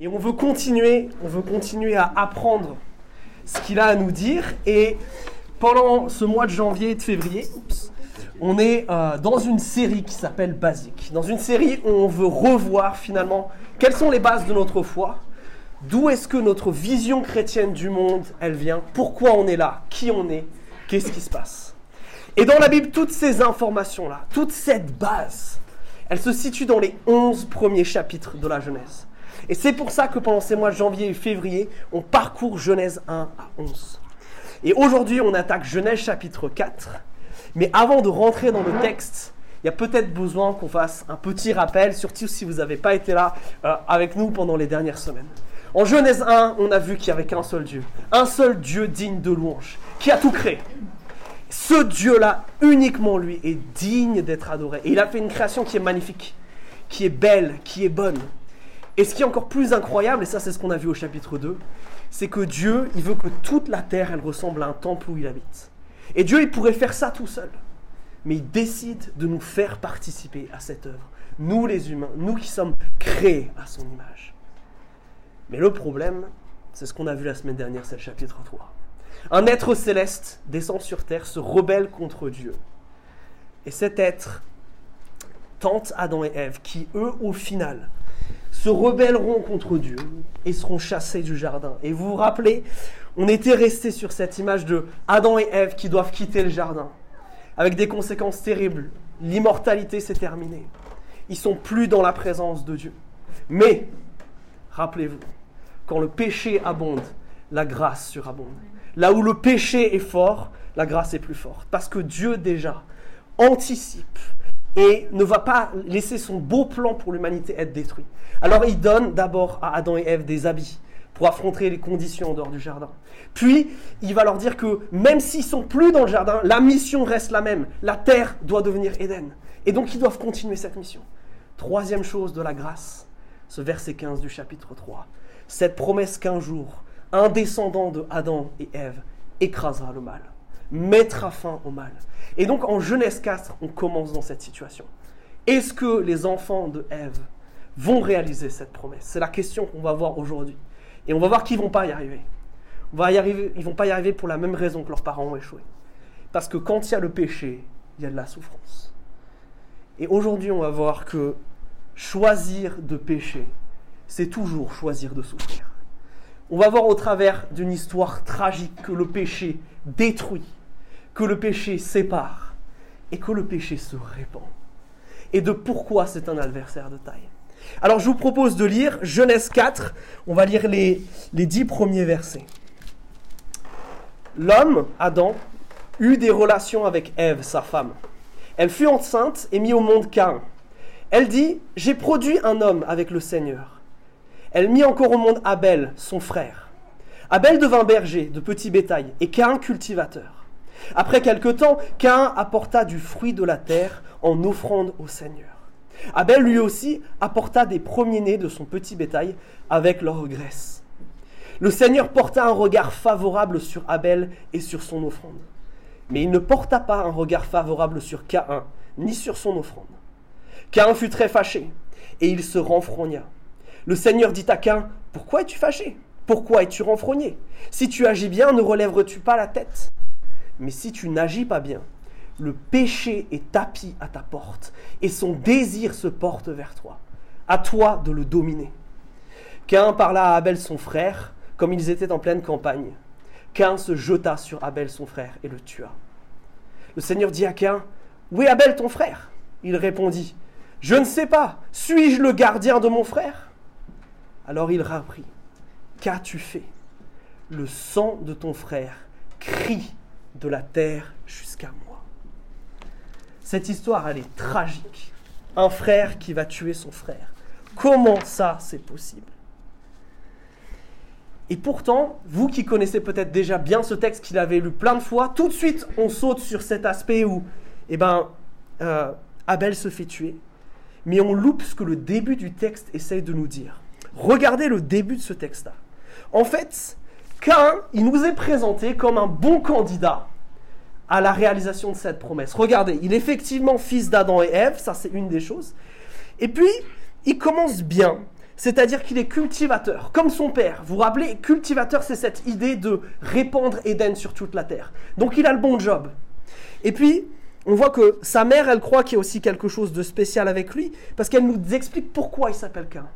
Et on veut continuer, on veut continuer à apprendre ce qu'il a à nous dire. Et pendant ce mois de janvier et de février, on est euh, dans une série qui s'appelle Basique. Dans une série où on veut revoir finalement quelles sont les bases de notre foi, d'où est-ce que notre vision chrétienne du monde, elle vient, pourquoi on est là, qui on est, qu'est-ce qui se passe. Et dans la Bible, toutes ces informations-là, toute cette base, elle se situe dans les 11 premiers chapitres de la Genèse. Et c'est pour ça que pendant ces mois de janvier et février, on parcourt Genèse 1 à 11. Et aujourd'hui, on attaque Genèse chapitre 4. Mais avant de rentrer dans le texte, il y a peut-être besoin qu'on fasse un petit rappel, surtout si vous n'avez pas été là euh, avec nous pendant les dernières semaines. En Genèse 1, on a vu qu'il n'y avait qu'un seul Dieu, un seul Dieu digne de louange, qui a tout créé. Ce Dieu-là, uniquement lui, est digne d'être adoré. Et il a fait une création qui est magnifique, qui est belle, qui est bonne. Et ce qui est encore plus incroyable, et ça c'est ce qu'on a vu au chapitre 2, c'est que Dieu, il veut que toute la terre, elle ressemble à un temple où il habite. Et Dieu, il pourrait faire ça tout seul. Mais il décide de nous faire participer à cette œuvre. Nous les humains, nous qui sommes créés à son image. Mais le problème, c'est ce qu'on a vu la semaine dernière, c'est le chapitre 3. Un être céleste descend sur terre, se rebelle contre Dieu. Et cet être tente Adam et Ève, qui eux, au final, se rebelleront contre Dieu et seront chassés du jardin. Et vous vous rappelez, on était resté sur cette image de Adam et Ève qui doivent quitter le jardin, avec des conséquences terribles. L'immortalité s'est terminée. Ils sont plus dans la présence de Dieu. Mais, rappelez-vous, quand le péché abonde, la grâce surabonde. Là où le péché est fort, la grâce est plus forte. Parce que Dieu déjà anticipe et ne va pas laisser son beau plan pour l'humanité être détruit. Alors il donne d'abord à Adam et Ève des habits pour affronter les conditions en dehors du jardin. Puis il va leur dire que même s'ils sont plus dans le jardin, la mission reste la même. La terre doit devenir Éden. Et donc ils doivent continuer cette mission. Troisième chose de la grâce, ce verset 15 du chapitre 3. Cette promesse qu'un jour, un descendant de Adam et Ève écrasera le mal, mettra fin au mal. Et donc en Genèse 4, on commence dans cette situation. Est-ce que les enfants de Ève vont réaliser cette promesse? C'est la question qu'on va voir aujourd'hui. Et on va voir qu'ils vont pas y arriver. On va y arriver. Ils vont pas y arriver pour la même raison que leurs parents ont échoué. Parce que quand il y a le péché, il y a de la souffrance. Et aujourd'hui, on va voir que choisir de pécher, c'est toujours choisir de souffrir. On va voir au travers d'une histoire tragique que le péché détruit, que le péché sépare et que le péché se répand. Et de pourquoi c'est un adversaire de taille. Alors je vous propose de lire Genèse 4, on va lire les, dix premiers versets. L'homme, Adam, eut des relations avec Ève, sa femme. Elle fut enceinte et mit au monde Cain. Elle dit, j'ai produit un homme avec le Seigneur. Elle mit encore au monde Abel, son frère. Abel devint berger de petit bétail et Cain cultivateur. Après quelque temps, Cain apporta du fruit de la terre en offrande au Seigneur. Abel lui aussi apporta des premiers-nés de son petit bétail avec leur graisse. Le Seigneur porta un regard favorable sur Abel et sur son offrande. Mais il ne porta pas un regard favorable sur Caïn, ni sur son offrande. Caïn fut très fâché, et il se renfrogna. Le Seigneur dit à Caïn, Pourquoi es-tu fâché? Pourquoi es-tu renfrogné? Si tu agis bien, ne relèveras-tu pas la tête? Mais si tu n'agis pas bien, le péché est tapis à ta porte, et son désir se porte vers toi. À toi de le dominer. Cain parla à Abel son frère, comme ils étaient en pleine campagne. Cain se jeta sur Abel son frère et le tua. Le Seigneur dit à Cain, Où est Abel ton frère? Il répondit, Je ne sais pas, suis-je le gardien de mon frère? Alors il reprit, Qu'as-tu fait? Le sang de ton frère crie de la terre jusqu'à moi. Cette histoire, elle est tragique. Un frère qui va tuer son frère. Comment ça, c'est possible? Et pourtant, vous qui connaissez peut-être déjà bien ce texte qu'il avait lu plein de fois, tout de suite, on saute sur cet aspect où, eh ben, euh, Abel se fait tuer. Mais on loupe ce que le début du texte essaye de nous dire. Regardez le début de ce texte-là. En fait, Cain, il nous est présenté comme un bon candidat à la réalisation de cette promesse. Regardez, il est effectivement fils d'Adam et Ève, ça c'est une des choses. Et puis, il commence bien. C'est-à-dire qu'il est cultivateur, comme son père. Vous vous rappelez, cultivateur, c'est cette idée de répandre Éden sur toute la terre. Donc il a le bon job. Et puis, on voit que sa mère, elle croit qu'il y a aussi quelque chose de spécial avec lui, parce qu'elle nous explique pourquoi il s'appelle Cain.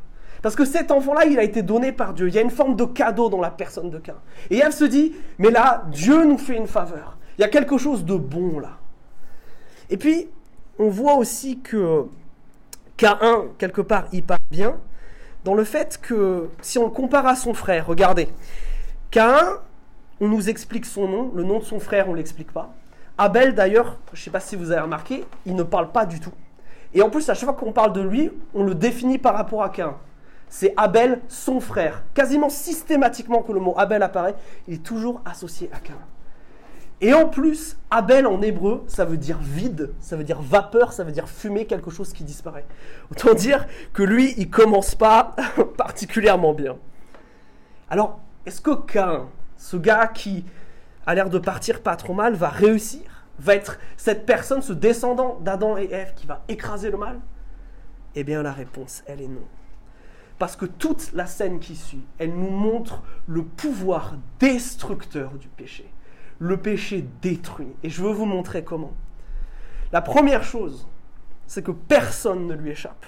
Parce que cet enfant-là, il a été donné par Dieu. Il y a une forme de cadeau dans la personne de Cain. Et elle se dit, mais là, Dieu nous fait une faveur. Il y a quelque chose de bon là. Et puis, on voit aussi que Cain, quelque part, il part bien, dans le fait que si on le compare à son frère, regardez, Cain, on nous explique son nom, le nom de son frère, on ne l'explique pas. Abel, d'ailleurs, je ne sais pas si vous avez remarqué, il ne parle pas du tout. Et en plus, à chaque fois qu'on parle de lui, on le définit par rapport à Cain. C'est Abel, son frère. Quasiment systématiquement que le mot Abel apparaît, il est toujours associé à Cain. Et en plus, Abel en hébreu, ça veut dire vide, ça veut dire vapeur, ça veut dire fumée, quelque chose qui disparaît. Autant dire que lui, il commence pas particulièrement bien. Alors, est-ce que Cain, ce gars qui a l'air de partir pas trop mal, va réussir Va être cette personne, ce descendant d'Adam et Ève qui va écraser le mal? Eh bien, la réponse, elle est non. Parce que toute la scène qui suit, elle nous montre le pouvoir destructeur du péché le péché détruit. Et je veux vous montrer comment. La première chose, c'est que personne ne lui échappe.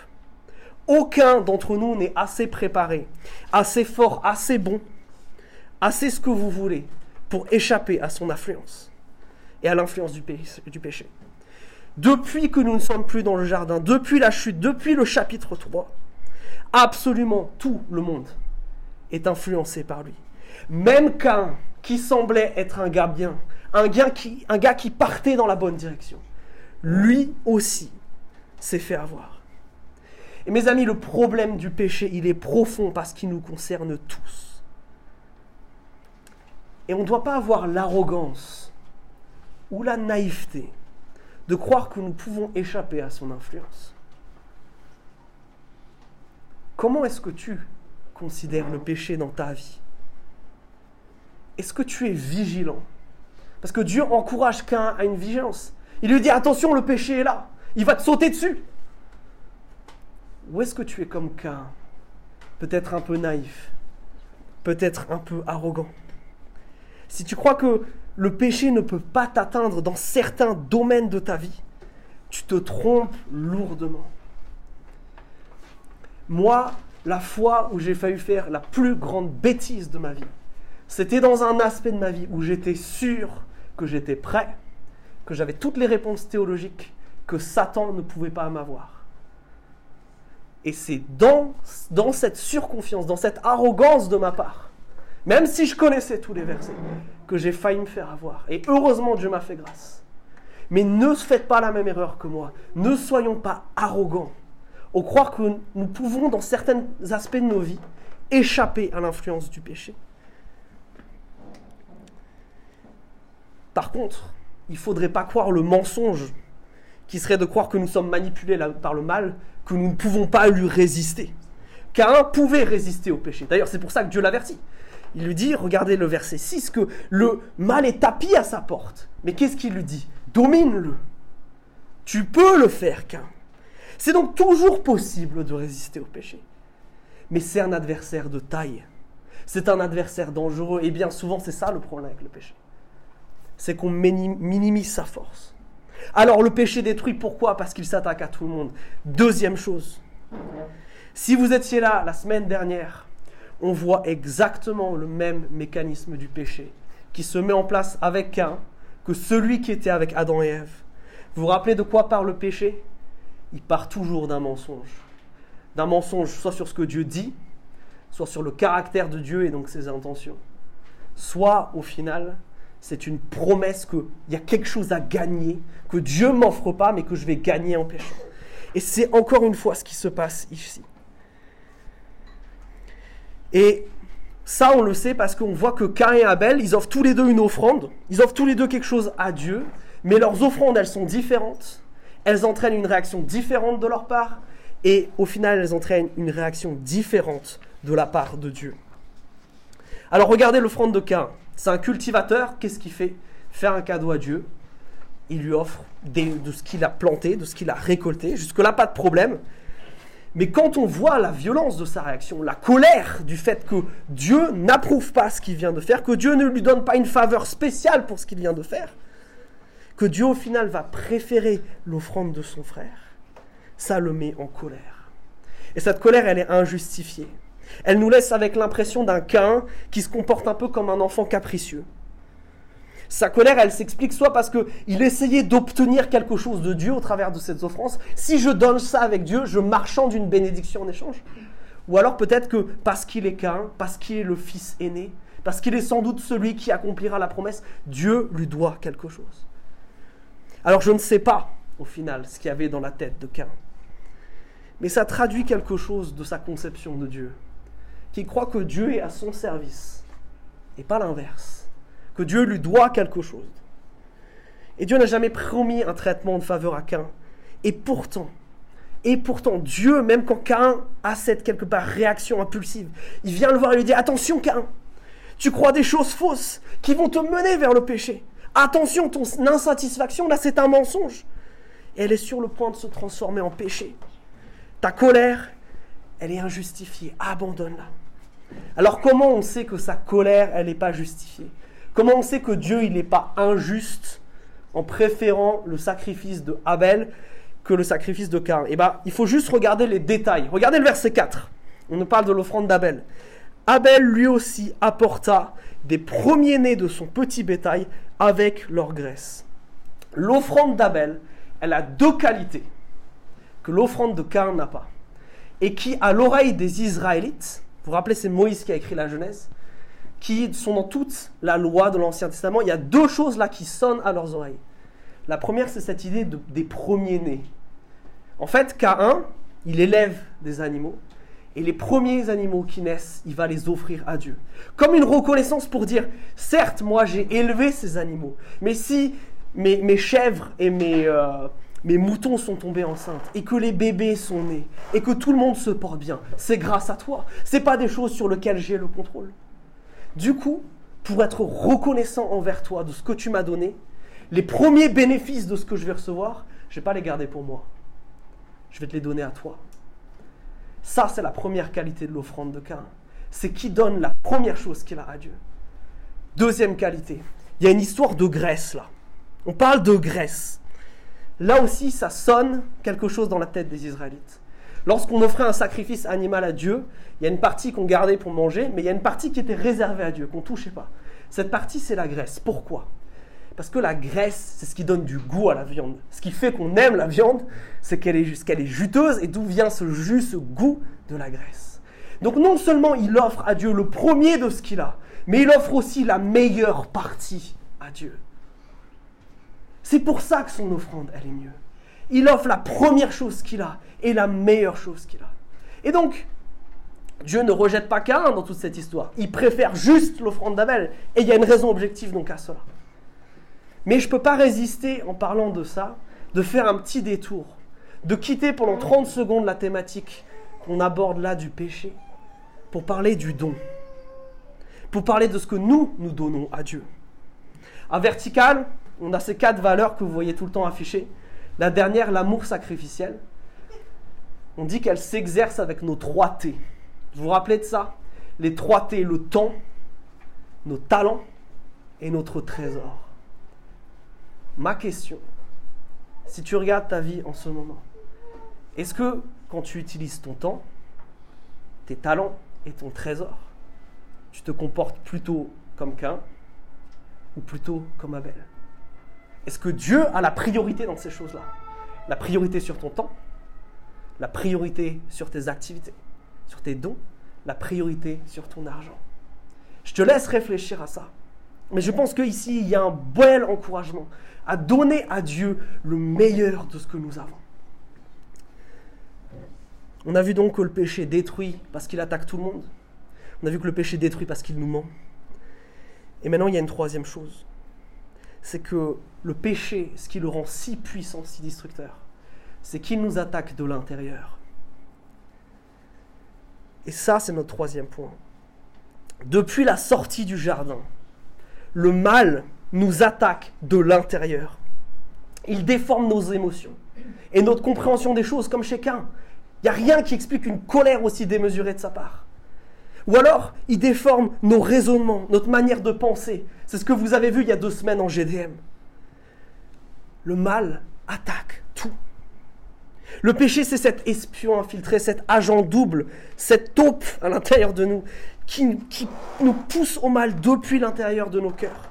Aucun d'entre nous n'est assez préparé, assez fort, assez bon, assez ce que vous voulez pour échapper à son influence et à l'influence du, péché. Depuis que nous ne sommes plus dans le jardin, depuis la chute, depuis le chapitre 3, absolument tout le monde est influencé par lui. Même qu'un qui semblait être un gars bien, un gars qui, un gars qui partait dans la bonne direction, lui aussi s'est fait avoir. Et mes amis, le problème du péché, il est profond parce qu'il nous concerne tous. Et on ne doit pas avoir l'arrogance ou la naïveté de croire que nous pouvons échapper à son influence. Comment est-ce que tu considères le péché dans ta vie? Est-ce que tu es vigilant? Parce que Dieu encourage qu'un à une vigilance. Il lui dit attention, le péché est là. Il va te sauter dessus. Ou est-ce que tu es comme Cain Peut-être un peu naïf, peut-être un peu arrogant. Si tu crois que le péché ne peut pas t'atteindre dans certains domaines de ta vie, tu te trompes lourdement. Moi, la fois où j'ai failli faire la plus grande bêtise de ma vie, c'était dans un aspect de ma vie où j'étais sûr que j'étais prêt, que j'avais toutes les réponses théologiques que Satan ne pouvait pas m'avoir. Et c'est dans, dans cette surconfiance, dans cette arrogance de ma part, même si je connaissais tous les versets, que j'ai failli me faire avoir. Et heureusement, Dieu m'a fait grâce. Mais ne faites pas la même erreur que moi. Ne soyons pas arrogants au croire que nous pouvons, dans certains aspects de nos vies, échapper à l'influence du péché. Par contre, il ne faudrait pas croire le mensonge qui serait de croire que nous sommes manipulés par le mal, que nous ne pouvons pas lui résister. Cain pouvait résister au péché. D'ailleurs, c'est pour ça que Dieu l'avertit. Il lui dit, regardez le verset 6, que le mal est tapis à sa porte. Mais qu'est-ce qu'il lui dit? Domine-le. Tu peux le faire, Cain. C'est donc toujours possible de résister au péché. Mais c'est un adversaire de taille. C'est un adversaire dangereux. Et bien souvent, c'est ça le problème avec le péché c'est qu'on minimise sa force. Alors le péché détruit, pourquoi? Parce qu'il s'attaque à tout le monde. Deuxième chose, si vous étiez là la semaine dernière, on voit exactement le même mécanisme du péché qui se met en place avec Cain que celui qui était avec Adam et Ève. Vous vous rappelez de quoi parle le péché? Il part toujours d'un mensonge. D'un mensonge soit sur ce que Dieu dit, soit sur le caractère de Dieu et donc ses intentions, soit au final c'est une promesse qu'il y a quelque chose à gagner, que Dieu m'offre pas, mais que je vais gagner en péchant. Et c'est encore une fois ce qui se passe ici. Et ça, on le sait parce qu'on voit que Cain et Abel, ils offrent tous les deux une offrande, ils offrent tous les deux quelque chose à Dieu, mais leurs offrandes, elles sont différentes, elles entraînent une réaction différente de leur part, et au final, elles entraînent une réaction différente de la part de Dieu. Alors regardez l'offrande de Cain. C'est un cultivateur, qu'est-ce qu'il fait? Faire un cadeau à Dieu. Il lui offre de ce qu'il a planté, de ce qu'il a récolté. Jusque-là, pas de problème. Mais quand on voit la violence de sa réaction, la colère du fait que Dieu n'approuve pas ce qu'il vient de faire, que Dieu ne lui donne pas une faveur spéciale pour ce qu'il vient de faire, que Dieu au final va préférer l'offrande de son frère, ça le met en colère. Et cette colère, elle est injustifiée. Elle nous laisse avec l'impression d'un Cain qui se comporte un peu comme un enfant capricieux. Sa colère, elle s'explique soit parce qu'il essayait d'obtenir quelque chose de Dieu au travers de cette offranses. Si je donne ça avec Dieu, je marchande une bénédiction en échange. Ou alors peut-être que parce qu'il est Cain, parce qu'il est le fils aîné, parce qu'il est sans doute celui qui accomplira la promesse, Dieu lui doit quelque chose. Alors je ne sais pas, au final, ce qu'il y avait dans la tête de Cain. Mais ça traduit quelque chose de sa conception de Dieu, qui croit que Dieu est à son service, et pas l'inverse que Dieu lui doit quelque chose. Et Dieu n'a jamais promis un traitement de faveur à Cain. Et pourtant, et pourtant, Dieu, même quand Cain a cette quelque part réaction impulsive, il vient le voir et lui dit Attention, Cain, tu crois des choses fausses qui vont te mener vers le péché. Attention, ton insatisfaction, là, c'est un mensonge. Elle est sur le point de se transformer en péché. Ta colère, elle est injustifiée. Abandonne-la. Alors, comment on sait que sa colère, elle n'est pas justifiée? Comment on sait que Dieu, il n'est pas injuste en préférant le sacrifice de Abel que le sacrifice de Cain Eh bien, il faut juste regarder les détails. Regardez le verset 4. On nous parle de l'offrande d'Abel. Abel lui aussi apporta des premiers-nés de son petit bétail avec leur graisse. L'offrande d'Abel, elle a deux qualités que l'offrande de Cain n'a pas. Et qui, à l'oreille des Israélites, vous vous rappelez, c'est Moïse qui a écrit la Genèse, qui sont dans toute la loi de l'Ancien Testament, il y a deux choses là qui sonnent à leurs oreilles. La première, c'est cette idée des premiers-nés. En fait, Caïn, il élève des animaux, et les premiers animaux qui naissent, il va les offrir à Dieu. Comme une reconnaissance pour dire, certes, moi j'ai élevé ces animaux, mais si mes, chèvres et mes, euh, mes moutons sont tombés enceintes, et que les bébés sont nés, et que tout le monde se porte bien, c'est grâce à toi. Ce pas des choses sur lesquelles j'ai le contrôle. Du coup, pour être reconnaissant envers toi de ce que tu m'as donné, les premiers bénéfices de ce que je vais recevoir, je ne vais pas les garder pour moi. Je vais te les donner à toi. Ça, c'est la première qualité de l'offrande de Cain. C'est qui donne la première chose qu'il a à Dieu. Deuxième qualité, il y a une histoire de graisse là. On parle de graisse. Là aussi, ça sonne quelque chose dans la tête des Israélites. Lorsqu'on offrait un sacrifice animal à Dieu, il y a une partie qu'on gardait pour manger, mais il y a une partie qui était réservée à Dieu, qu'on ne touchait pas. Cette partie, c'est la graisse. Pourquoi? Parce que la graisse, c'est ce qui donne du goût à la viande. Ce qui fait qu'on aime la viande, c'est qu'elle est, est juteuse, et d'où vient ce jus, ce goût de la graisse. Donc non seulement il offre à Dieu le premier de ce qu'il a, mais il offre aussi la meilleure partie à Dieu. C'est pour ça que son offrande, elle est mieux. Il offre la première chose qu'il a et la meilleure chose qu'il a. Et donc, Dieu ne rejette pas Cain dans toute cette histoire. Il préfère juste l'offrande d'Abel. Et il y a une raison objective donc à cela. Mais je ne peux pas résister, en parlant de ça, de faire un petit détour, de quitter pendant 30 secondes la thématique qu'on aborde là du péché, pour parler du don, pour parler de ce que nous, nous donnons à Dieu. À vertical, on a ces quatre valeurs que vous voyez tout le temps affichées. La dernière, l'amour sacrificiel. On dit qu'elle s'exerce avec nos trois T. Vous vous rappelez de ça? Les trois T, le temps, nos talents et notre trésor. Ma question, si tu regardes ta vie en ce moment, est-ce que quand tu utilises ton temps, tes talents et ton trésor, tu te comportes plutôt comme qu'un ou plutôt comme Abel est-ce que Dieu a la priorité dans ces choses-là? La priorité sur ton temps, la priorité sur tes activités, sur tes dons, la priorité sur ton argent? Je te laisse réfléchir à ça. Mais je pense qu'ici, il y a un bel encouragement à donner à Dieu le meilleur de ce que nous avons. On a vu donc que le péché détruit parce qu'il attaque tout le monde. On a vu que le péché détruit parce qu'il nous ment. Et maintenant, il y a une troisième chose c'est que le péché, ce qui le rend si puissant, si destructeur, c'est qu'il nous attaque de l'intérieur. Et ça, c'est notre troisième point. Depuis la sortie du jardin, le mal nous attaque de l'intérieur. Il déforme nos émotions et notre compréhension des choses, comme chez Cain. Il n'y a rien qui explique une colère aussi démesurée de sa part. Ou alors, il déforme nos raisonnements, notre manière de penser. C'est ce que vous avez vu il y a deux semaines en GDM. Le mal attaque tout. Le péché, c'est cet espion infiltré, cet agent double, cette taupe à l'intérieur de nous qui, qui, nous pousse au mal depuis l'intérieur de nos cœurs,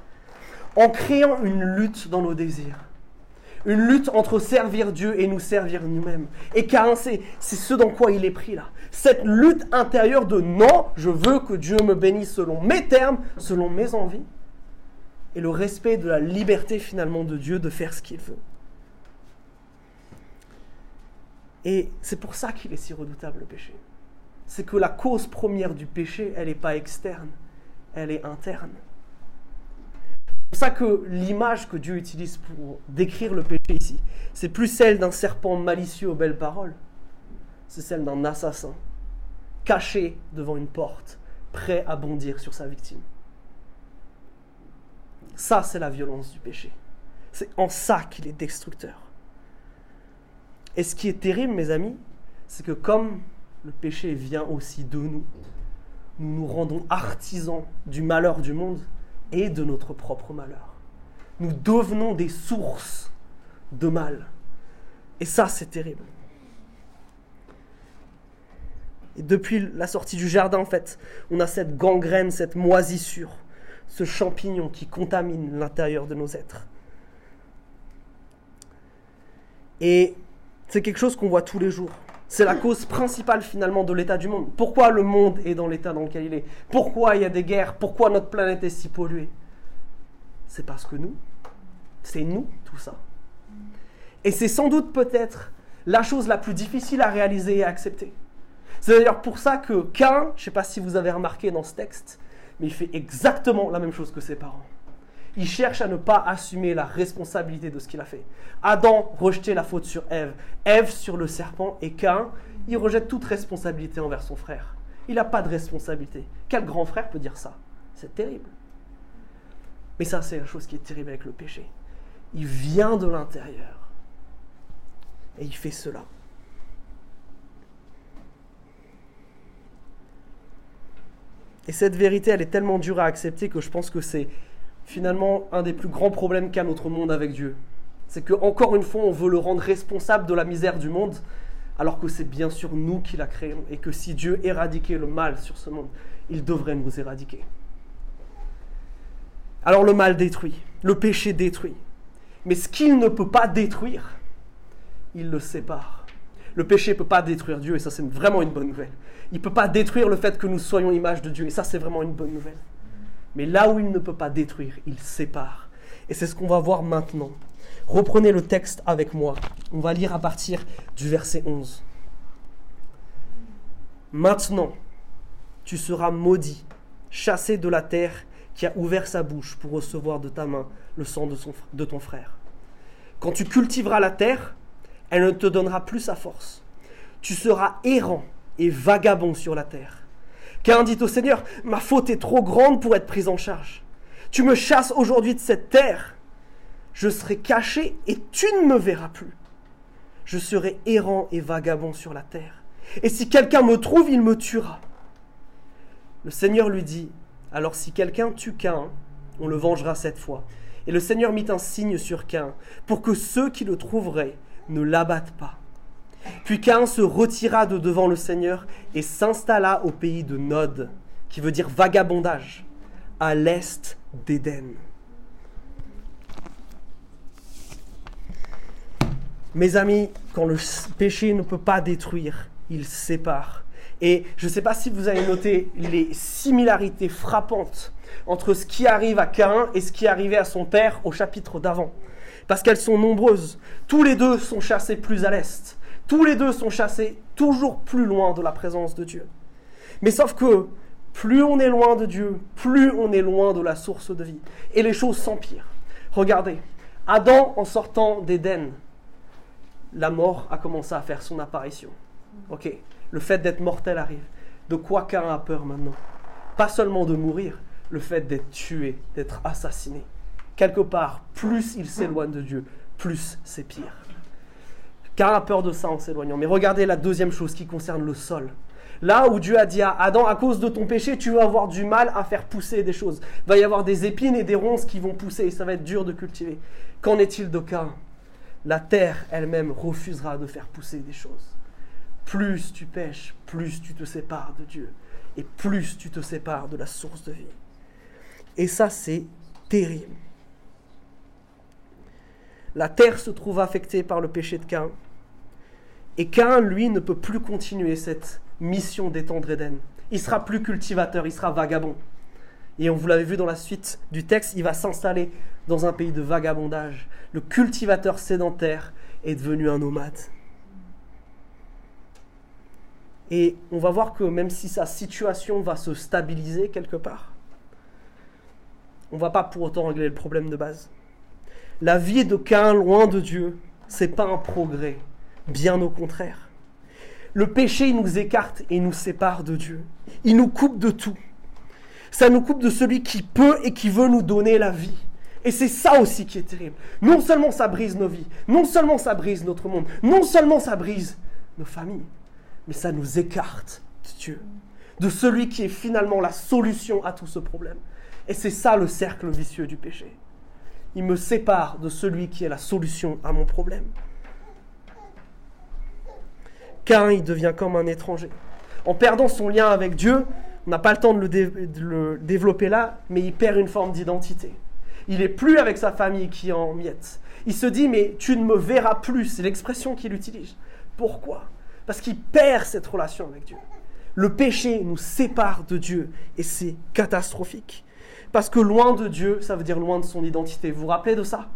en créant une lutte dans nos désirs. Une lutte entre servir Dieu et nous servir nous-mêmes. Et Cain, c'est ce dans quoi il est pris là. Cette lutte intérieure de non, je veux que Dieu me bénisse selon mes termes, selon mes envies. Et le respect de la liberté finalement de Dieu de faire ce qu'il veut. Et c'est pour ça qu'il est si redoutable le péché. C'est que la cause première du péché, elle n'est pas externe, elle est interne. C'est pour ça que l'image que Dieu utilise pour décrire le péché ici, c'est plus celle d'un serpent malicieux aux belles paroles, c'est celle d'un assassin, caché devant une porte, prêt à bondir sur sa victime. Ça, c'est la violence du péché. C'est en ça qu'il est destructeur. Et ce qui est terrible, mes amis, c'est que comme le péché vient aussi de nous, nous nous rendons artisans du malheur du monde et de notre propre malheur. Nous devenons des sources de mal. Et ça, c'est terrible. Et depuis la sortie du jardin, en fait, on a cette gangrène, cette moisissure, ce champignon qui contamine l'intérieur de nos êtres. Et c'est quelque chose qu'on voit tous les jours. C'est la cause principale finalement de l'état du monde. Pourquoi le monde est dans l'état dans lequel il est? Pourquoi il y a des guerres? Pourquoi notre planète est si polluée? C'est parce que nous, c'est nous tout ça. Et c'est sans doute peut-être la chose la plus difficile à réaliser et à accepter. C'est d'ailleurs pour ça que Cain, je ne sais pas si vous avez remarqué dans ce texte, mais il fait exactement la même chose que ses parents il cherche à ne pas assumer la responsabilité de ce qu'il a fait. Adam rejetait la faute sur Ève, Ève sur le serpent, et Cain, il rejette toute responsabilité envers son frère. Il n'a pas de responsabilité. Quel grand frère peut dire ça? C'est terrible. Mais ça, c'est la chose qui est terrible avec le péché. Il vient de l'intérieur. Et il fait cela. Et cette vérité, elle est tellement dure à accepter que je pense que c'est finalement un des plus grands problèmes qu'a notre monde avec Dieu. C'est que encore une fois, on veut le rendre responsable de la misère du monde, alors que c'est bien sûr nous qui la créons, et que si Dieu éradiquait le mal sur ce monde, il devrait nous éradiquer. Alors le mal détruit, le péché détruit. Mais ce qu'il ne peut pas détruire, il le sépare. Le péché ne peut pas détruire Dieu, et ça c'est vraiment une bonne nouvelle. Il ne peut pas détruire le fait que nous soyons image de Dieu, et ça c'est vraiment une bonne nouvelle. Mais là où il ne peut pas détruire, il sépare. Et c'est ce qu'on va voir maintenant. Reprenez le texte avec moi. On va lire à partir du verset 11. Maintenant, tu seras maudit, chassé de la terre qui a ouvert sa bouche pour recevoir de ta main le sang de, de ton frère. Quand tu cultiveras la terre, elle ne te donnera plus sa force. Tu seras errant et vagabond sur la terre. Cain dit au Seigneur, ma faute est trop grande pour être prise en charge. Tu me chasses aujourd'hui de cette terre. Je serai caché et tu ne me verras plus. Je serai errant et vagabond sur la terre. Et si quelqu'un me trouve, il me tuera. Le Seigneur lui dit, alors si quelqu'un tue Cain, on le vengera cette fois. Et le Seigneur mit un signe sur Cain, pour que ceux qui le trouveraient ne l'abattent pas. Puis Cain se retira de devant le Seigneur et s'installa au pays de Nod, qui veut dire vagabondage, à l'est d'Éden. Mes amis, quand le péché ne peut pas détruire, il sépare. Et je ne sais pas si vous avez noté les similarités frappantes entre ce qui arrive à Cain et ce qui arrivait à son père au chapitre d'avant. Parce qu'elles sont nombreuses. Tous les deux sont chassés plus à l'est. Tous les deux sont chassés toujours plus loin de la présence de Dieu. Mais sauf que plus on est loin de Dieu, plus on est loin de la source de vie. Et les choses s'empirent. Regardez, Adam en sortant d'Éden, la mort a commencé à faire son apparition. Le fait d'être mortel arrive. De quoi qu'un a peur maintenant? Pas seulement de mourir, le fait d'être tué, d'être assassiné. Quelque part, plus il s'éloigne de Dieu, plus c'est pire. Car a peur de ça en s'éloignant. Mais regardez la deuxième chose qui concerne le sol. Là où Dieu a dit à Adam, à cause de ton péché, tu vas avoir du mal à faire pousser des choses. Il va y avoir des épines et des ronces qui vont pousser et ça va être dur de cultiver. Qu'en est-il de Cain La terre elle-même refusera de faire pousser des choses. Plus tu pêches, plus tu te sépares de Dieu et plus tu te sépares de la source de vie. Et ça, c'est terrible. La terre se trouve affectée par le péché de Cain. Et Cain, lui, ne peut plus continuer cette mission d'étendre Éden. Il sera plus cultivateur, il sera vagabond. Et on vous l'avait vu dans la suite du texte, il va s'installer dans un pays de vagabondage. Le cultivateur sédentaire est devenu un nomade. Et on va voir que même si sa situation va se stabiliser quelque part, on ne va pas pour autant régler le problème de base. La vie de Cain loin de Dieu, c'est pas un progrès, bien au contraire. Le péché nous écarte et nous sépare de Dieu. Il nous coupe de tout. Ça nous coupe de celui qui peut et qui veut nous donner la vie. Et c'est ça aussi qui est terrible. Non seulement ça brise nos vies, non seulement ça brise notre monde, non seulement ça brise nos familles, mais ça nous écarte de Dieu, de celui qui est finalement la solution à tout ce problème. Et c'est ça le cercle vicieux du péché. Il me sépare de celui qui est la solution à mon problème. Cain, il devient comme un étranger. En perdant son lien avec Dieu, on n'a pas le temps de le, développer là, mais il perd une forme d'identité. Il n'est plus avec sa famille qui en miettes. Il se dit, mais tu ne me verras plus. C'est l'expression qu'il utilise. Pourquoi? Parce qu'il perd cette relation avec Dieu. Le péché nous sépare de Dieu et c'est catastrophique. Parce que loin de Dieu, ça veut dire loin de son identité. Vous vous rappelez de ça?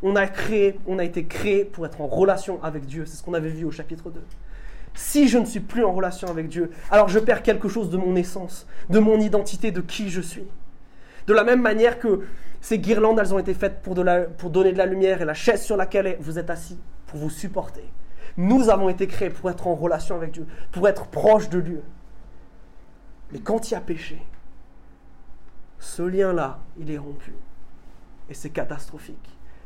On a, été créé pour être en relation avec Dieu. C'est ce qu'on avait vu au chapitre 2 si je ne suis plus en relation avec Dieu, alors je perds quelque chose de mon essence, de mon identité, de qui je suis. De la même manière que ces guirlandes, elles ont été faites pour, pour donner de la lumière et la chaise sur laquelle vous êtes assis, pour vous supporter. Nous avons été créés pour être en relation avec Dieu, pour être proche de Dieu. Mais quand il y a péché, ce lien-là, il est rompu. Et c'est catastrophique.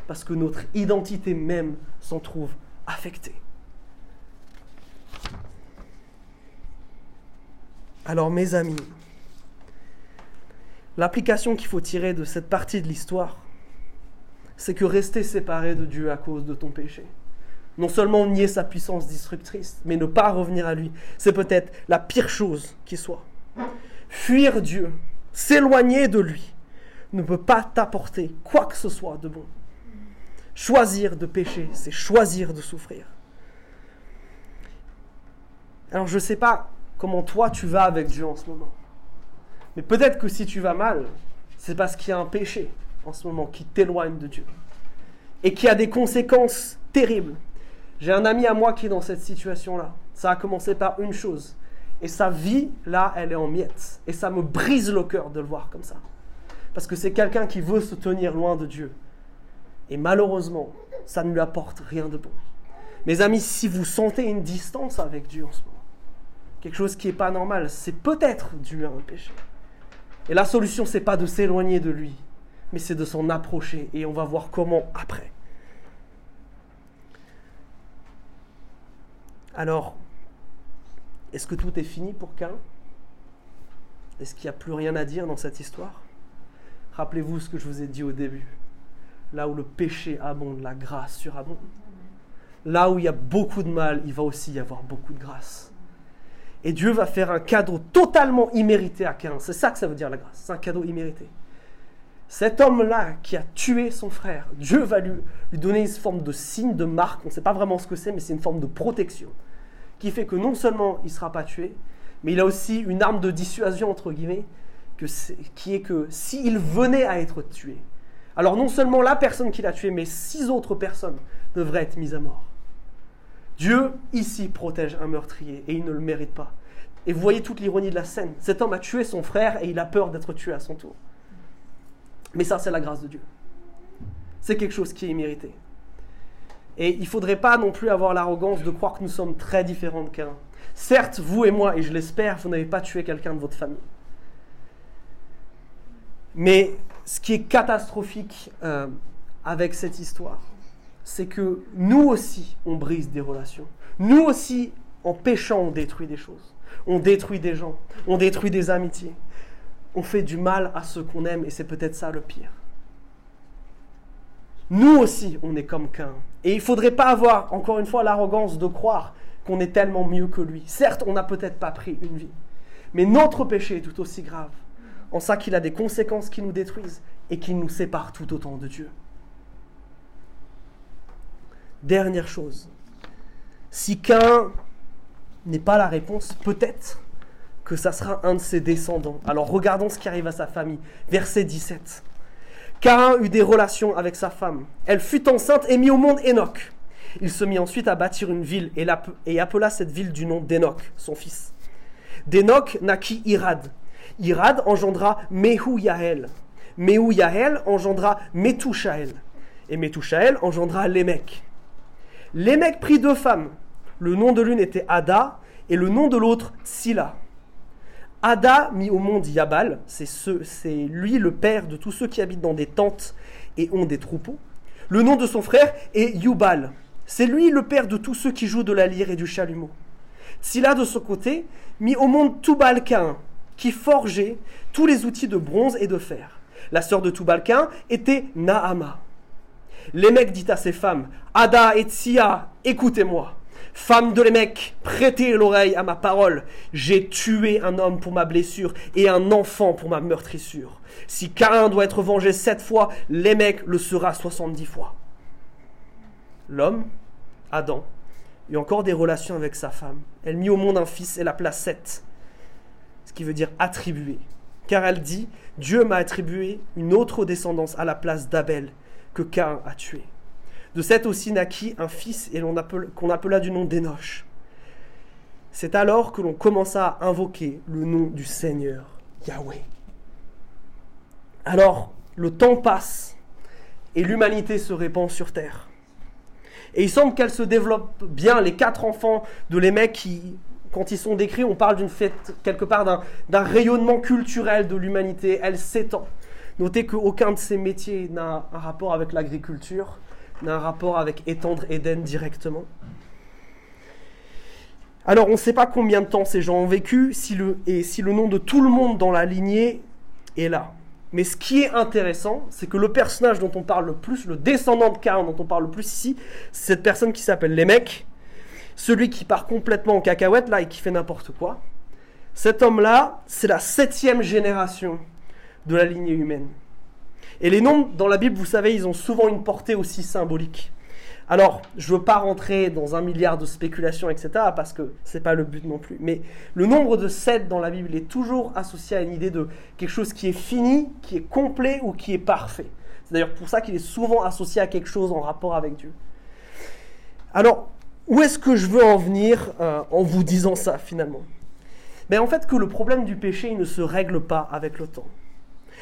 Parce que notre identité même s'en trouve affectée. Alors mes amis, l'application qu'il faut tirer de cette partie de l'histoire, c'est que rester séparé de Dieu à cause de ton péché, non seulement nier sa puissance destructrice, mais ne pas revenir à lui, c'est peut-être la pire chose qui soit. Fuir Dieu, s'éloigner de lui, ne peut pas t'apporter quoi que ce soit de bon. Choisir de pécher, c'est choisir de souffrir. Alors je ne sais pas comment toi tu vas avec Dieu en ce moment. Mais peut-être que si tu vas mal, c'est parce qu'il y a un péché en ce moment qui t'éloigne de Dieu et qui a des conséquences terribles. J'ai un ami à moi qui est dans cette situation-là. Ça a commencé par une chose. Et sa vie, là, elle est en miettes. Et ça me brise le cœur de le voir comme ça. Parce que c'est quelqu'un qui veut se tenir loin de Dieu. Et malheureusement, ça ne lui apporte rien de bon. Mes amis, si vous sentez une distance avec Dieu en ce moment, quelque chose qui n'est pas normal, c'est peut-être dû à un péché. Et la solution, c'est pas de s'éloigner de lui, mais c'est de s'en approcher. Et on va voir comment après. Alors, est-ce que tout est fini pour Cain? Est-ce qu'il n'y a plus rien à dire dans cette histoire? Rappelez-vous ce que je vous ai dit au début. Là où le péché abonde, la grâce surabonde. Là où il y a beaucoup de mal, il va aussi y avoir beaucoup de grâce. Et Dieu va faire un cadeau totalement immérité à Cain. C'est ça que ça veut dire la grâce. C'est un cadeau immérité. Cet homme-là qui a tué son frère, Dieu va lui, lui donner une forme de signe, de marque, on ne sait pas vraiment ce que c'est, mais c'est une forme de protection, qui fait que non seulement il ne sera pas tué, mais il a aussi une arme de dissuasion, entre guillemets, qui est que s'il venait à être tué, alors non seulement la personne qui l'a tué, mais six autres personnes devraient être mises à mort. Dieu, ici, protège un meurtrier et il ne le mérite pas. Et vous voyez toute l'ironie de la scène. Cet homme a tué son frère et il a peur d'être tué à son tour. Mais ça, c'est la grâce de Dieu. C'est quelque chose qui est mérité. Et il ne faudrait pas non plus avoir l'arrogance de croire que nous sommes très différents de qu'un. Certes, vous et moi, et je l'espère, vous n'avez pas tué quelqu'un de votre famille. Mais ce qui est catastrophique euh, avec cette histoire, c'est que nous aussi, on brise des relations. Nous aussi, en péchant, on détruit des choses. On détruit des gens. On détruit des amitiés. On fait du mal à ceux qu'on aime et c'est peut-être ça le pire. Nous aussi, on est comme qu'un. Et il ne faudrait pas avoir, encore une fois, l'arrogance de croire qu'on est tellement mieux que lui. Certes, on n'a peut-être pas pris une vie. Mais notre péché est tout aussi grave, en ça qu'il a des conséquences qui nous détruisent et qui nous séparent tout autant de Dieu. Dernière chose, si qu'un n'est pas la réponse, peut-être que ça sera un de ses descendants. Alors regardons ce qui arrive à sa famille. Verset 17. Cain eut des relations avec sa femme. Elle fut enceinte et mit au monde Enoch. Il se mit ensuite à bâtir une ville et, appela cette ville du nom d'Enoch, son fils. D'Enoch naquit Irad. Irad engendra Mehu Yael. Mehu Yael engendra Metushael. Et Metushael engendra Lémec. Lémec prit deux femmes. Le nom de l'une était Ada et le nom de l'autre Silla. Ada mit au monde Yabal, c'est lui le père de tous ceux qui habitent dans des tentes et ont des troupeaux. Le nom de son frère est Yubal, c'est lui le père de tous ceux qui jouent de la lyre et du chalumeau. Silla, de son côté, mit au monde Tubalcain, qui forgeait tous les outils de bronze et de fer. La sœur de Tubalcain était Naama. Lémec dit à ses femmes Ada et Tsia, écoutez-moi. Femme de Lémec, prêtez l'oreille à ma parole. J'ai tué un homme pour ma blessure et un enfant pour ma meurtrissure. Si Cain doit être vengé sept fois, Lémec le sera soixante-dix fois l'homme, Adam, eut encore des relations avec sa femme. Elle mit au monde un fils et l'appela Seth, ce qui veut dire attribuer. Car elle dit Dieu m'a attribué une autre descendance à la place d'Abel que Cain a tué. De Seth aussi naquit un fils qu'on appela du nom d'Enoch. C'est alors que l'on commença à invoquer le nom du Seigneur, Yahweh. Alors, le temps passe et l'humanité se répand sur terre. Et il semble qu'elle se développe bien. Les quatre enfants de les mecs qui, quand ils sont décrits, on parle d'une fête, quelque part, d'un rayonnement culturel de l'humanité. Elle s'étend. Notez qu'aucun de ces métiers n'a un rapport avec l'agriculture, un rapport avec étendre Éden directement. Alors on ne sait pas combien de temps ces gens ont vécu si le, et si le nom de tout le monde dans la lignée est là. Mais ce qui est intéressant, c'est que le personnage dont on parle le plus, le descendant de Cain dont on parle le plus ici, c'est cette personne qui s'appelle Lémec, celui qui part complètement en cacahuète là et qui fait n'importe quoi. Cet homme-là, c'est la septième génération de la lignée humaine. Et les noms dans la Bible, vous savez, ils ont souvent une portée aussi symbolique. Alors, je ne veux pas rentrer dans un milliard de spéculations, etc., parce que ce n'est pas le but non plus. Mais le nombre de sept dans la Bible est toujours associé à une idée de quelque chose qui est fini, qui est complet ou qui est parfait. C'est d'ailleurs pour ça qu'il est souvent associé à quelque chose en rapport avec Dieu. Alors, où est-ce que je veux en venir euh, en vous disant ça finalement? Ben, En fait, que le problème du péché, ne se règle pas avec le temps.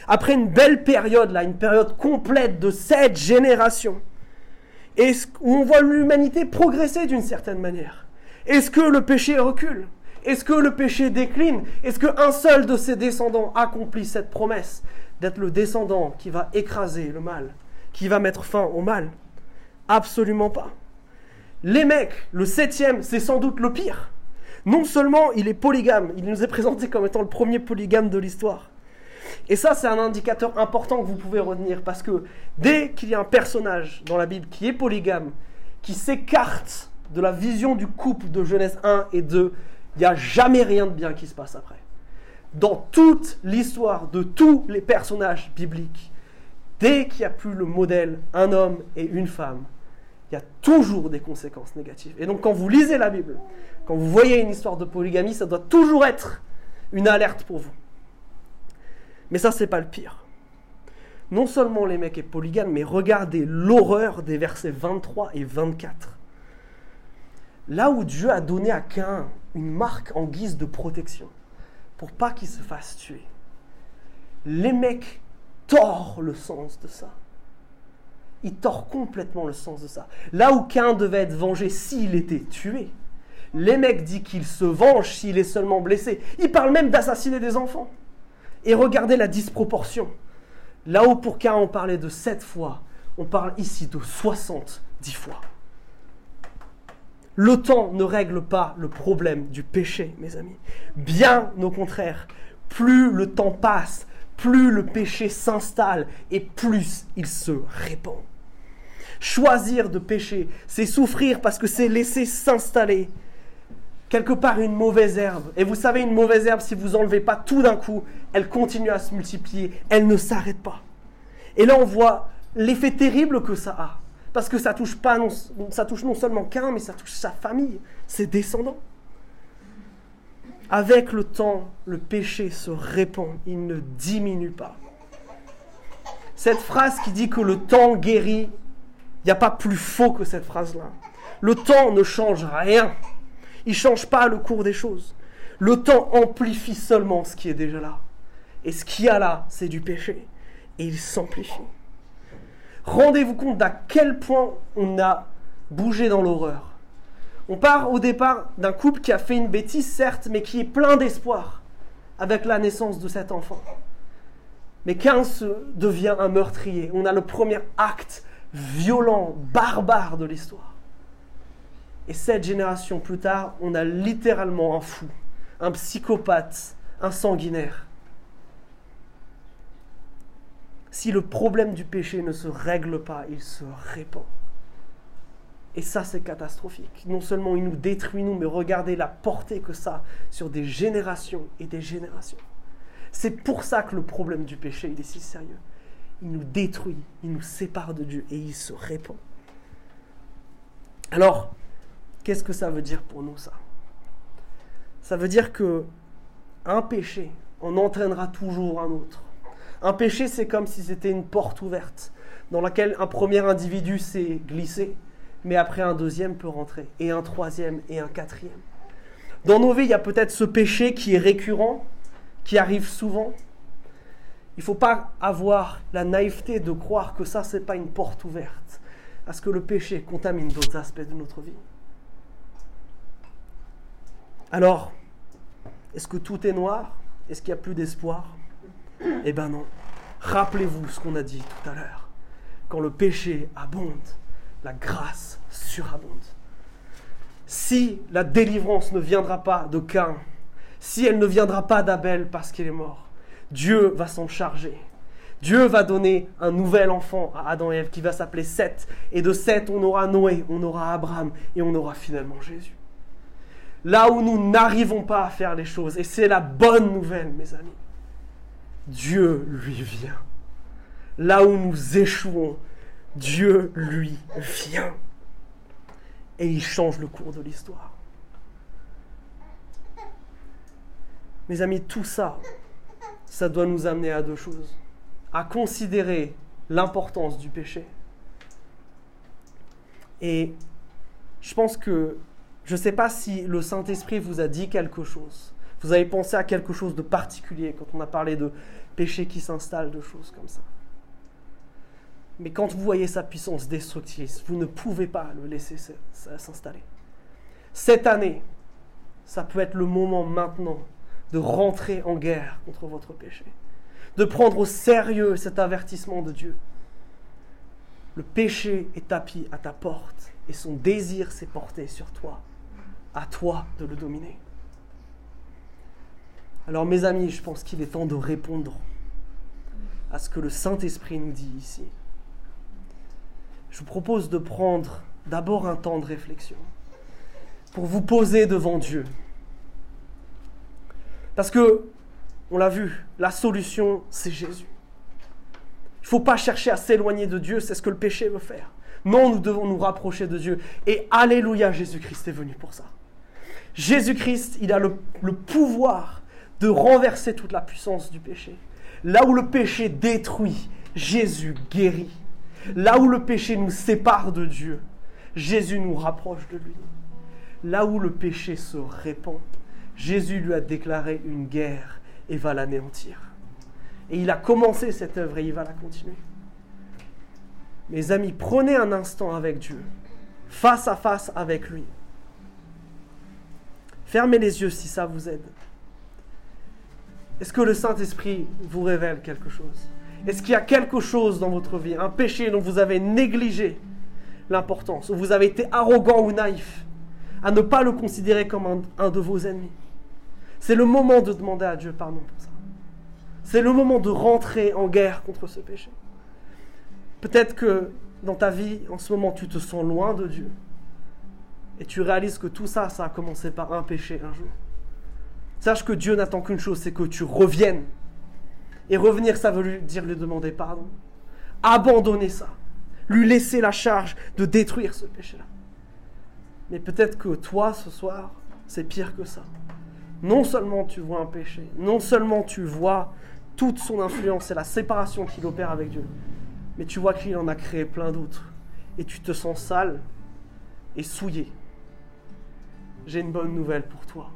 Après une belle période, là, une période complète de sept générations, est-ce qu'on voit l'humanité progresser d'une certaine manière? Est-ce que le péché recule? Est-ce que le péché décline? Est-ce qu'un seul de ses descendants accomplit cette promesse d'être le descendant qui va écraser le mal, qui va mettre fin au mal? Absolument pas. Les mecs, le septième, c'est sans doute le pire. Non seulement il est polygame, il nous est présenté comme étant le premier polygame de l'histoire, et ça, c'est un indicateur important que vous pouvez retenir parce que dès qu'il y a un personnage dans la Bible qui est polygame, qui s'écarte de la vision du couple de Genèse 1 et 2, il n'y a jamais rien de bien qui se passe après. Dans toute l'histoire de tous les personnages bibliques, dès qu'il n'y a plus le modèle un homme et une femme, il y a toujours des conséquences négatives. Et donc quand vous lisez la Bible, quand vous voyez une histoire de polygamie, ça doit toujours être une alerte pour vous. Mais ça, c'est pas le pire. Non seulement les mecs est polygame, mais regardez l'horreur des versets 23 et 24. Là où Dieu a donné à Cain une marque en guise de protection, pour pas qu'il se fasse tuer, les mecs tord le sens de ça. Il tord complètement le sens de ça. Là où Cain devait être vengé s'il était tué, les mecs dit qu'il se venge s'il est seulement blessé. Il parle même d'assassiner des enfants. Et regardez la disproportion. Là où pour Cain on parlait de sept fois, on parle ici de 70 dix fois. Le temps ne règle pas le problème du péché, mes amis. Bien au contraire, plus le temps passe, plus le péché s'installe et plus il se répand. Choisir de pécher, c'est souffrir parce que c'est laisser s'installer quelque part une mauvaise herbe. Et vous savez, une mauvaise herbe, si vous enlevez pas tout d'un coup, elle continue à se multiplier, elle ne s'arrête pas. Et là, on voit l'effet terrible que ça a. Parce que ça touche, pas non, ça touche non seulement qu'un, mais ça touche sa famille, ses descendants. Avec le temps, le péché se répand, il ne diminue pas. Cette phrase qui dit que le temps guérit, il n'y a pas plus faux que cette phrase-là. Le temps ne change rien. Il ne change pas le cours des choses. Le temps amplifie seulement ce qui est déjà là. Et ce qu'il y a là, c'est du péché. Et il s'amplifie. Rendez-vous compte d'à quel point on a bougé dans l'horreur. On part au départ d'un couple qui a fait une bêtise, certes, mais qui est plein d'espoir avec la naissance de cet enfant. Mais qu'un devient un meurtrier. On a le premier acte violent, barbare de l'histoire. Et sept générations plus tard, on a littéralement un fou, un psychopathe, un sanguinaire. Si le problème du péché ne se règle pas, il se répand. Et ça, c'est catastrophique. Non seulement il nous détruit, nous, mais regardez la portée que ça a sur des générations et des générations. C'est pour ça que le problème du péché, il est si sérieux. Il nous détruit, il nous sépare de Dieu et il se répand. Alors, qu'est-ce que ça veut dire pour nous, ça? Ça veut dire que un péché en entraînera toujours un autre. Un péché, c'est comme si c'était une porte ouverte dans laquelle un premier individu s'est glissé mais après un deuxième peut rentrer, et un troisième, et un quatrième. Dans nos vies, il y a peut-être ce péché qui est récurrent, qui arrive souvent. Il ne faut pas avoir la naïveté de croire que ça, ce n'est pas une porte ouverte à ce que le péché contamine d'autres aspects de notre vie. Alors, est-ce que tout est noir? Est-ce qu'il n'y a plus d'espoir? Eh bien non. Rappelez-vous ce qu'on a dit tout à l'heure. Quand le péché abonde, la grâce surabonde. Si la délivrance ne viendra pas de Cain, si elle ne viendra pas d'Abel parce qu'il est mort, Dieu va s'en charger. Dieu va donner un nouvel enfant à Adam et Ève qui va s'appeler Seth. Et de Seth, on aura Noé, on aura Abraham et on aura finalement Jésus. Là où nous n'arrivons pas à faire les choses, et c'est la bonne nouvelle, mes amis, Dieu lui vient. Là où nous échouons, Dieu lui vient. Et il change le cours de l'histoire. Mes amis, tout ça, ça doit nous amener à deux choses. À considérer l'importance du péché. Et je pense que, je ne sais pas si le Saint-Esprit vous a dit quelque chose. Vous avez pensé à quelque chose de particulier quand on a parlé de péché qui s'installe, de choses comme ça. Mais quand vous voyez sa puissance destructrice, vous ne pouvez pas le laisser s'installer. Cette année, ça peut être le moment maintenant de rentrer en guerre contre votre péché, de prendre au sérieux cet avertissement de Dieu. Le péché est tapis à ta porte et son désir s'est porté sur toi. À toi de le dominer. Alors mes amis, je pense qu'il est temps de répondre à ce que le Saint-Esprit nous dit ici je vous propose de prendre d'abord un temps de réflexion pour vous poser devant Dieu. Parce que, on l'a vu, la solution, c'est Jésus. Il ne faut pas chercher à s'éloigner de Dieu, c'est ce que le péché veut faire. Non, nous devons nous rapprocher de Dieu. Et Alléluia, Jésus-Christ est venu pour ça. Jésus-Christ, il a le, pouvoir de renverser toute la puissance du péché. Là où le péché détruit, Jésus guérit. Là où le péché nous sépare de Dieu, Jésus nous rapproche de lui. Là où le péché se répand, Jésus lui a déclaré une guerre et va l'anéantir. Et il a commencé cette œuvre et il va la continuer. Mes amis, prenez un instant avec Dieu, face à face avec lui. Fermez les yeux si ça vous aide. Est-ce que le Saint-Esprit vous révèle quelque chose? Est-ce qu'il y a quelque chose dans votre vie, un péché dont vous avez négligé l'importance, où vous avez été arrogant ou naïf, à ne pas le considérer comme un, un de vos ennemis? C'est le moment de demander à Dieu pardon pour ça. C'est le moment de rentrer en guerre contre ce péché. Peut-être que dans ta vie, en ce moment, tu te sens loin de Dieu. Et tu réalises que tout ça, ça a commencé par un péché un jour. Sache que Dieu n'attend qu'une chose, c'est que tu reviennes. Et revenir, ça veut dire lui demander pardon. Abandonner ça. Lui laisser la charge de détruire ce péché-là. Mais peut-être que toi, ce soir, c'est pire que ça. Non seulement tu vois un péché, non seulement tu vois toute son influence et la séparation qu'il opère avec Dieu, mais tu vois qu'il en a créé plein d'autres. Et tu te sens sale et souillé. J'ai une bonne nouvelle pour toi.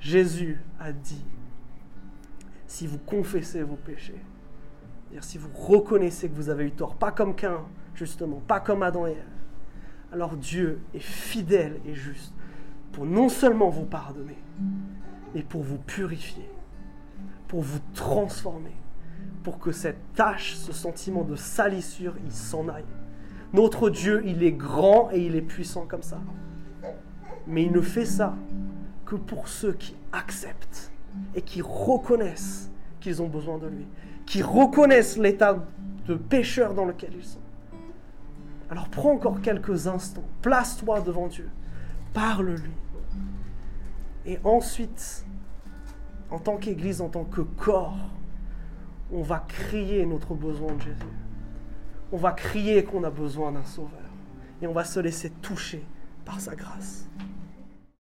Jésus a dit, si vous confessez vos péchés, c'est-à-dire si vous reconnaissez que vous avez eu tort, pas comme qu'un, justement, pas comme Adam et Ève, alors Dieu est fidèle et juste pour non seulement vous pardonner, mais pour vous purifier, pour vous transformer, pour que cette tâche, ce sentiment de salissure, il s'en aille. Notre Dieu, il est grand et il est puissant comme ça. Mais il ne fait ça que pour ceux qui acceptent et qui reconnaissent qu'ils ont besoin de lui, qui reconnaissent l'état de pécheur dans lequel ils sont. Alors prends encore quelques instants, place-toi devant Dieu, parle-lui. Et ensuite, en tant qu'Église, en tant que corps, on va crier notre besoin de Jésus. On va crier qu'on a besoin d'un sauveur. Et on va se laisser toucher par sa grâce.